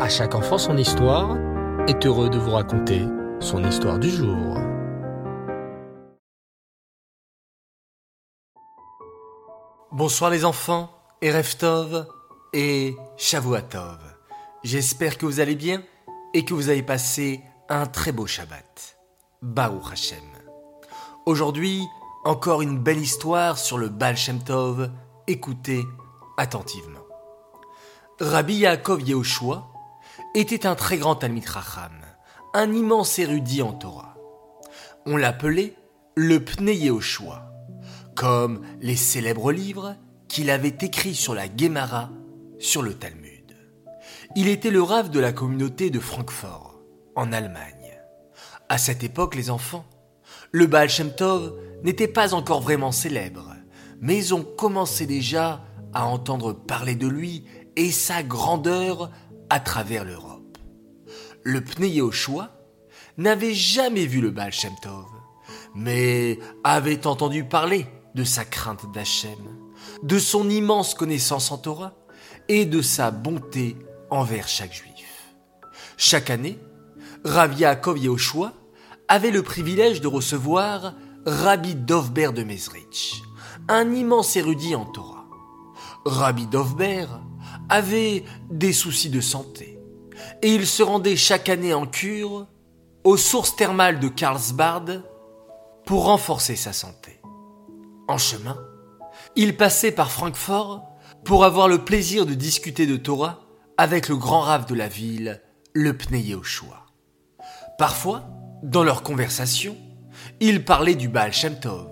À chaque enfant son histoire est heureux de vous raconter son histoire du jour. Bonsoir les enfants, et Reftov et Shavuatov. J'espère que vous allez bien et que vous avez passé un très beau Shabbat. Baruch Hashem. Aujourd'hui, encore une belle histoire sur le Baal Shem Tov. Écoutez attentivement. Rabbi Yaakov Yehoshua était un très grand Talmid Racham, un immense érudit en Torah. On l'appelait le Pnei Yehoshua, comme les célèbres livres qu'il avait écrits sur la Gemara, sur le Talmud. Il était le rave de la communauté de Francfort, en Allemagne. À cette époque, les enfants, le Baal Shem Tov n'était pas encore vraiment célèbre, mais on commençait déjà à entendre parler de lui et sa grandeur à travers l'Europe. Le Yehoshua n'avait jamais vu le Baal Shem Tov, mais avait entendu parler de sa crainte d'Hachem, de son immense connaissance en Torah et de sa bonté envers chaque juif. Chaque année, Rav Yaakov Yehoshua avait le privilège de recevoir Rabbi Dovber de Mezrich, un immense érudit en Torah. Rabbi Dovber avait des soucis de santé et il se rendait chaque année en cure aux sources thermales de Karlsbad pour renforcer sa santé. En chemin, il passait par Francfort pour avoir le plaisir de discuter de Torah avec le grand rave de la ville, le Pnei Yehoshua. Parfois, dans leur conversation, ils parlaient du Baal Shem Tov,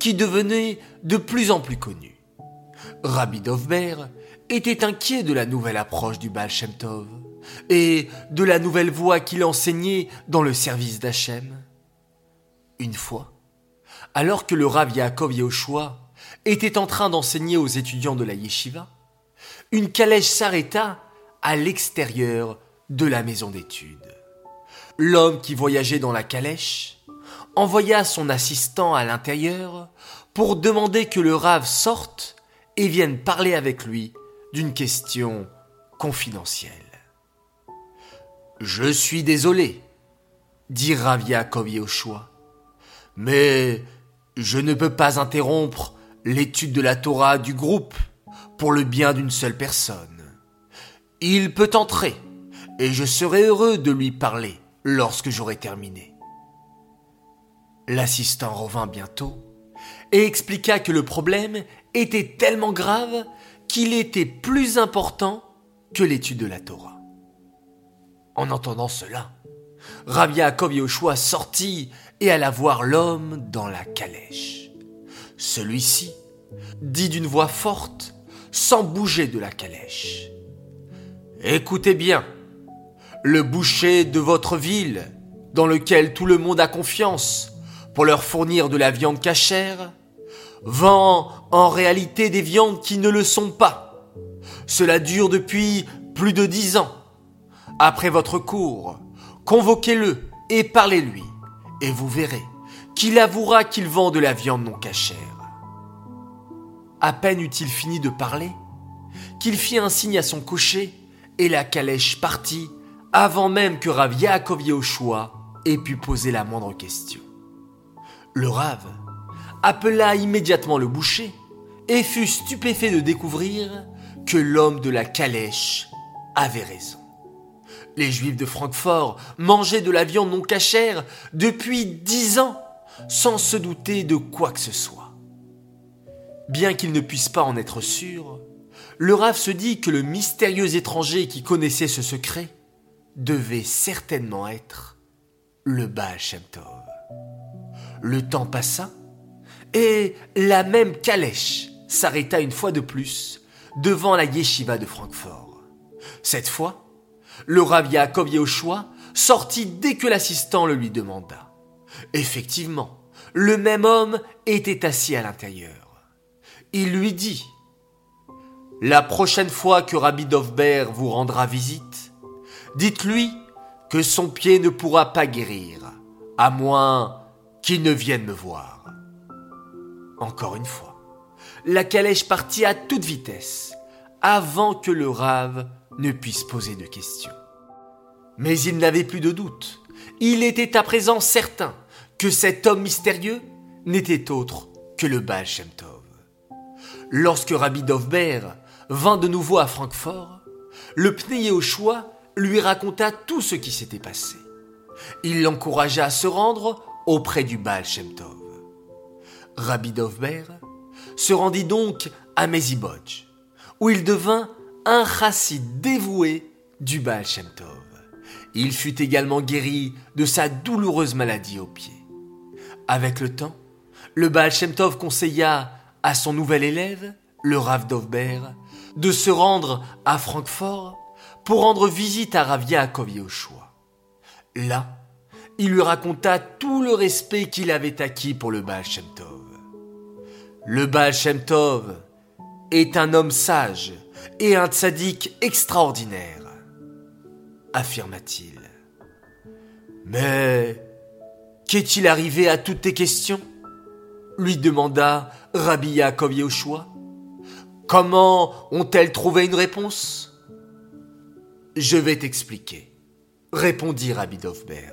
qui devenait de plus en plus connu. Rabbi Dovber était inquiet de la nouvelle approche du Baal Shem Tov et de la nouvelle voie qu'il enseignait dans le service d'Hachem. Une fois, alors que le Rav Yaakov Yehoshua était en train d'enseigner aux étudiants de la yeshiva, une calèche s'arrêta à l'extérieur de la maison d'études. L'homme qui voyageait dans la calèche envoya son assistant à l'intérieur pour demander que le rave sorte et vienne parler avec lui d'une question confidentielle. Je suis désolé, dit Rav Yaakov Yehoshua, mais je ne peux pas interrompre l'étude de la Torah du groupe pour le bien d'une seule personne. Il peut entrer, et je serai heureux de lui parler lorsque j'aurai terminé. L'assistant revint bientôt et expliqua que le problème était tellement grave qu'il était plus important que l'étude de la Torah. En entendant cela, Rabbi Yaakov Yoshua sortit et alla voir l'homme dans la calèche. Celui-ci dit d'une voix forte, sans bouger de la calèche. Écoutez bien, le boucher de votre ville, dans lequel tout le monde a confiance pour leur fournir de la viande cachère, vend en réalité des viandes qui ne le sont pas. Cela dure depuis plus de dix ans. Après votre cours, convoquez-le et parlez-lui, et vous verrez qu'il avouera qu'il vend de la viande non cachère. À peine eut-il fini de parler, qu'il fit un signe à son cocher, et la calèche partit avant même que Rav Yaakov Yehoshua ait pu poser la moindre question. Le Rav appela immédiatement le boucher et fut stupéfait de découvrir que l'homme de la calèche avait raison. Les Juifs de Francfort mangeaient de la viande non cachère depuis dix ans sans se douter de quoi que ce soit. Bien qu'ils ne puissent pas en être sûrs, le Rav se dit que le mystérieux étranger qui connaissait ce secret devait certainement être le Baal Tov. Le temps passa et la même calèche s'arrêta une fois de plus devant la yeshiva de Francfort. Cette fois, le Rav Yaakov Yehoshua sortit dès que l'assistant le lui demanda. Effectivement, le même homme était assis à l'intérieur. Il lui dit La prochaine fois que Rabbi Dovber vous rendra visite, Dites-lui que son pied ne pourra pas guérir, à moins qu'il ne vienne me voir. Encore une fois, la calèche partit à toute vitesse, avant que le rave ne puisse poser de questions. Mais il n'avait plus de doute. Il était à présent certain que cet homme mystérieux n'était autre que le Baal. Lorsque Rabbi Dovber vint de nouveau à Francfort, le Pnei choix lui raconta tout ce qui s'était passé. Il l'encouragea à se rendre auprès du Baal Shem Tov. Rabbi Dovber se rendit donc à Mezibodj, où il devint un chassid dévoué du Baal Shem Tov. Il fut également guéri de sa douloureuse maladie au pied. Avec le temps, le Baal Tov conseilla à son nouvel élève, le Rav Dovber, de se rendre à Francfort pour rendre visite à Rav Yaakov. Là, il lui raconta tout le respect qu'il avait acquis pour le Baal Tov. Le Baal Tov est un homme sage et un tzaddik extraordinaire, affirma-t-il. Mais qu'est-il arrivé à toutes tes questions? lui demanda Rabbi Yaakov Yehoshua. Comment ont-elles trouvé une réponse? Je vais t'expliquer, répondit Rabbi Dovber.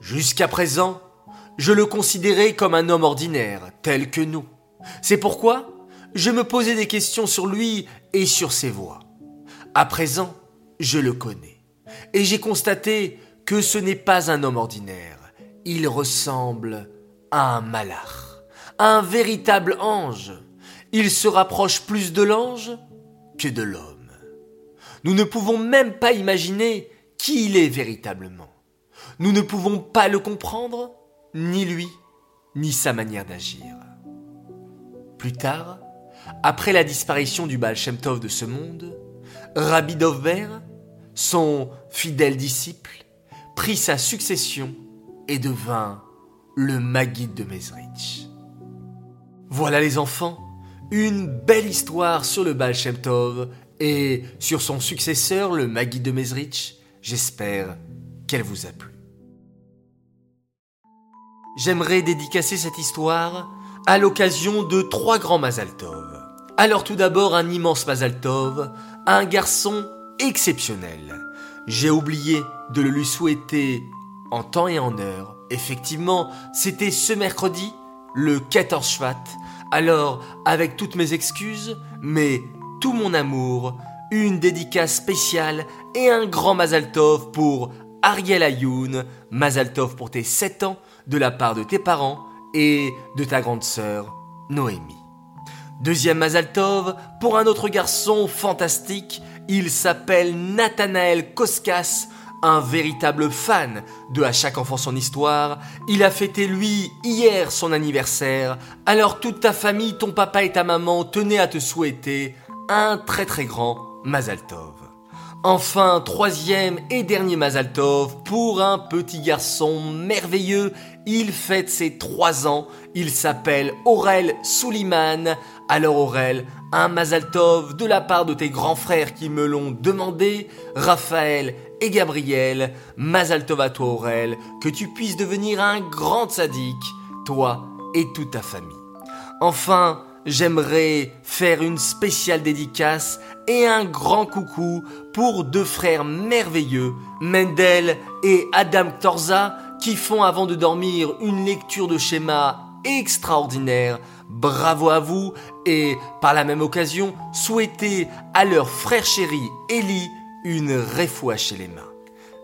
Jusqu'à présent, je le considérais comme un homme ordinaire, tel que nous. C'est pourquoi je me posais des questions sur lui sur ses voix. À présent, je le connais. Et j'ai constaté que ce n'est pas un homme ordinaire. Il ressemble à un malach, à un véritable ange. Il se rapproche plus de l'ange que de l'homme. Nous ne pouvons même pas imaginer qui il est véritablement. Nous ne pouvons pas le comprendre, ni lui, ni sa manière d'agir. Plus tard, après la disparition du Baal Shem Tov de ce monde, Rabbi Dovber, son fidèle disciple, prit sa succession et devint le Maguide de Mezrich. Voilà les enfants, une belle histoire sur le Baal Shem Tov et sur son successeur, le Maguide de Mezrich. J'espère qu'elle vous a plu. J'aimerais dédicacer cette histoire à l'occasion de trois grands Mazaltov. Alors tout d'abord un immense Mazaltov, un garçon exceptionnel. J'ai oublié de le lui souhaiter en temps et en heure. Effectivement, c'était ce mercredi, le 14 Shvat. Alors, avec toutes mes excuses, mais tout mon amour, une dédicace spéciale et un grand Mazaltov pour Ariel Ayoun, Mazaltov pour tes 7 ans de la part de tes parents et de ta grande sœur Noémie. Deuxième Mazaltov pour un autre garçon fantastique, il s'appelle Nathanaël Koskas, un véritable fan de À chaque enfant son histoire. Il a fêté lui hier son anniversaire, alors toute ta famille, ton papa et ta maman tenaient à te souhaiter un très très grand Mazaltov. Enfin, troisième et dernier Mazaltov pour un petit garçon merveilleux. Il fête ses trois ans. Il s'appelle Aurel Souliman. Alors Aurel, un Mazaltov de la part de tes grands frères qui me l'ont demandé, Raphaël et Gabriel. Mazaltov à toi Aurel, que tu puisses devenir un grand sadique, toi et toute ta famille. Enfin, j'aimerais faire une spéciale dédicace et un grand coucou pour deux frères merveilleux, Mendel et Adam Torza, font avant de dormir une lecture de schéma extraordinaire. Bravo à vous et par la même occasion, souhaitez à leur frère chéri Ellie une réfoua chez les mains.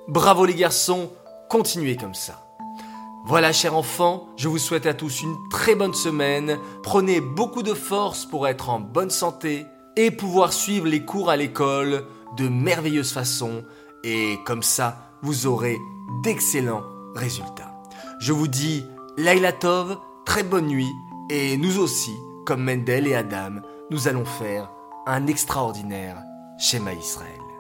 Bravo les garçons, continuez comme ça. Voilà, chers enfants, je vous souhaite à tous une très bonne semaine. Prenez beaucoup de force pour être en bonne santé et pouvoir suivre les cours à l'école de merveilleuse façon. Et comme ça, vous aurez d'excellents résultats. Je vous dis Laila Tov, très bonne nuit. Et nous aussi, comme Mendel et Adam, nous allons faire un extraordinaire schéma Israël.